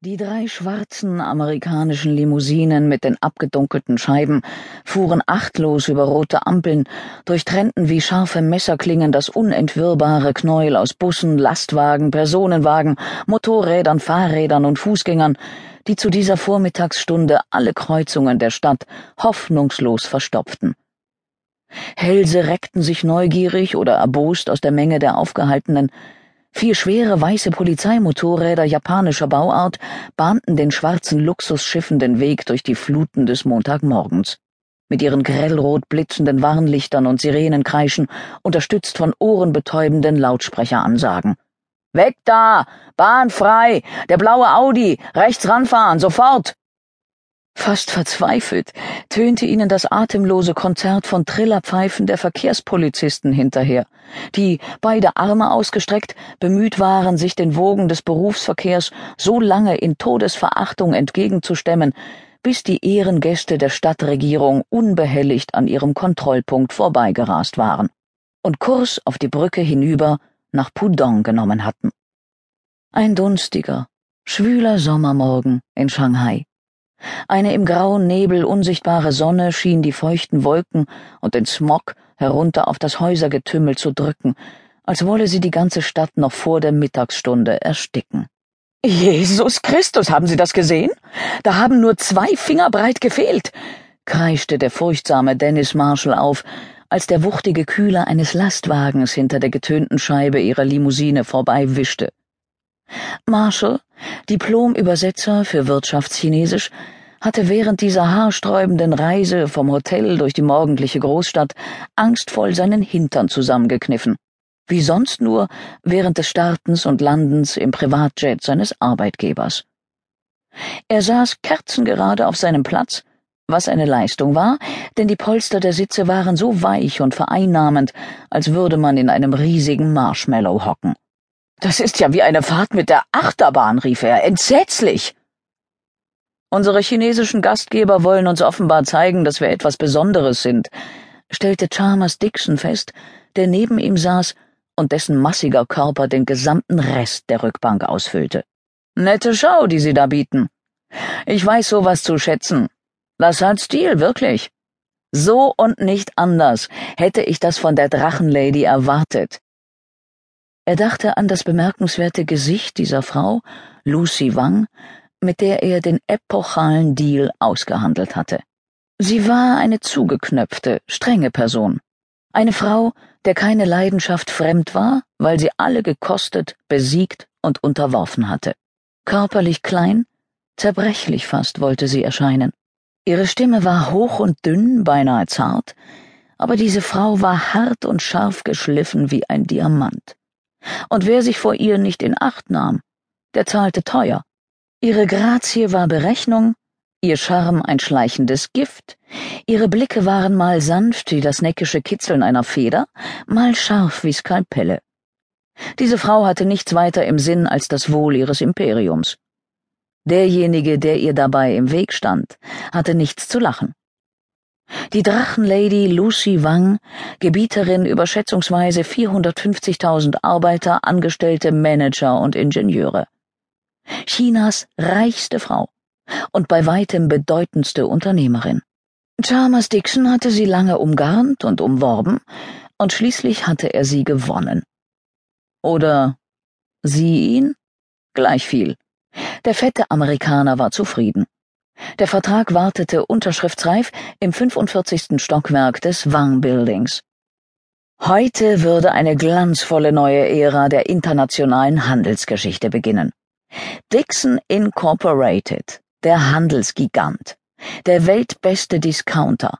Die drei schwarzen amerikanischen Limousinen mit den abgedunkelten Scheiben fuhren achtlos über rote Ampeln, durchtrennten wie scharfe Messerklingen das unentwirrbare Knäuel aus Bussen, Lastwagen, Personenwagen, Motorrädern, Fahrrädern und Fußgängern, die zu dieser Vormittagsstunde alle Kreuzungen der Stadt hoffnungslos verstopften. Hälse reckten sich neugierig oder erbost aus der Menge der Aufgehaltenen, Vier schwere weiße Polizeimotorräder japanischer Bauart bahnten den schwarzen Luxusschiffen den Weg durch die Fluten des Montagmorgens. Mit ihren grellrot blitzenden Warnlichtern und Sirenenkreischen, unterstützt von ohrenbetäubenden Lautsprecheransagen. Weg da! Bahn frei! Der blaue Audi! Rechts ranfahren! Sofort! Fast verzweifelt tönte ihnen das atemlose Konzert von Trillerpfeifen der Verkehrspolizisten hinterher, die, beide Arme ausgestreckt, bemüht waren, sich den Wogen des Berufsverkehrs so lange in Todesverachtung entgegenzustemmen, bis die Ehrengäste der Stadtregierung unbehelligt an ihrem Kontrollpunkt vorbeigerast waren und Kurs auf die Brücke hinüber nach Pudong genommen hatten. Ein dunstiger, schwüler Sommermorgen in Shanghai. Eine im grauen Nebel unsichtbare Sonne schien die feuchten Wolken und den Smog herunter auf das Häusergetümmel zu drücken, als wolle sie die ganze Stadt noch vor der Mittagsstunde ersticken. Jesus Christus, haben Sie das gesehen? Da haben nur zwei Finger breit gefehlt, kreischte der furchtsame Dennis Marshall auf, als der wuchtige Kühler eines Lastwagens hinter der getönten Scheibe ihrer Limousine vorbeiwischte. Marshall, Diplom-Übersetzer für Wirtschaftschinesisch, hatte während dieser haarsträubenden Reise vom Hotel durch die morgendliche Großstadt angstvoll seinen Hintern zusammengekniffen, wie sonst nur während des Startens und Landens im Privatjet seines Arbeitgebers. Er saß kerzengerade auf seinem Platz, was eine Leistung war, denn die Polster der Sitze waren so weich und vereinnahmend, als würde man in einem riesigen Marshmallow hocken. Das ist ja wie eine Fahrt mit der Achterbahn, rief er. Entsetzlich. Unsere chinesischen Gastgeber wollen uns offenbar zeigen, dass wir etwas Besonderes sind, stellte Chalmers Dixon fest, der neben ihm saß und dessen massiger Körper den gesamten Rest der Rückbank ausfüllte. Nette Schau, die Sie da bieten. Ich weiß sowas zu schätzen. Das hat Stil, wirklich. So und nicht anders hätte ich das von der Drachenlady erwartet. Er dachte an das bemerkenswerte Gesicht dieser Frau, Lucy Wang, mit der er den epochalen Deal ausgehandelt hatte. Sie war eine zugeknöpfte, strenge Person. Eine Frau, der keine Leidenschaft fremd war, weil sie alle gekostet, besiegt und unterworfen hatte. Körperlich klein, zerbrechlich fast wollte sie erscheinen. Ihre Stimme war hoch und dünn, beinahe zart, aber diese Frau war hart und scharf geschliffen wie ein Diamant und wer sich vor ihr nicht in Acht nahm, der zahlte teuer. Ihre Grazie war Berechnung, ihr Charme ein schleichendes Gift, ihre Blicke waren mal sanft wie das neckische Kitzeln einer Feder, mal scharf wie Skalpelle. Diese Frau hatte nichts weiter im Sinn als das Wohl ihres Imperiums. Derjenige, der ihr dabei im Weg stand, hatte nichts zu lachen. Die Drachenlady Lucy Wang, Gebieterin über schätzungsweise 450.000 Arbeiter, Angestellte, Manager und Ingenieure. Chinas reichste Frau und bei weitem bedeutendste Unternehmerin. Chalmers Dixon hatte sie lange umgarnt und umworben, und schließlich hatte er sie gewonnen. Oder sie ihn? Gleich viel. Der fette Amerikaner war zufrieden. Der Vertrag wartete unterschriftsreif im 45. Stockwerk des Wang Buildings. Heute würde eine glanzvolle neue Ära der internationalen Handelsgeschichte beginnen. Dixon Incorporated, der Handelsgigant, der weltbeste Discounter,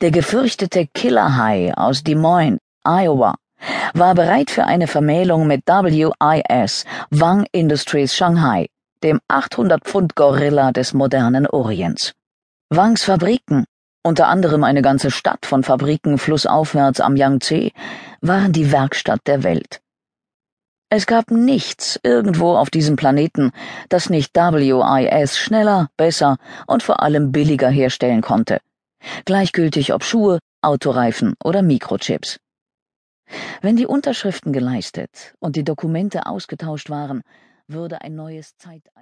der gefürchtete Killerhai aus Des Moines, Iowa, war bereit für eine Vermählung mit WIS, Wang Industries Shanghai, dem 800-Pfund-Gorilla des modernen Orients. Wangs Fabriken, unter anderem eine ganze Stadt von Fabriken flussaufwärts am Yangtze, waren die Werkstatt der Welt. Es gab nichts irgendwo auf diesem Planeten, das nicht WIS schneller, besser und vor allem billiger herstellen konnte. Gleichgültig ob Schuhe, Autoreifen oder Mikrochips. Wenn die Unterschriften geleistet und die Dokumente ausgetauscht waren, würde ein neues Zeitalter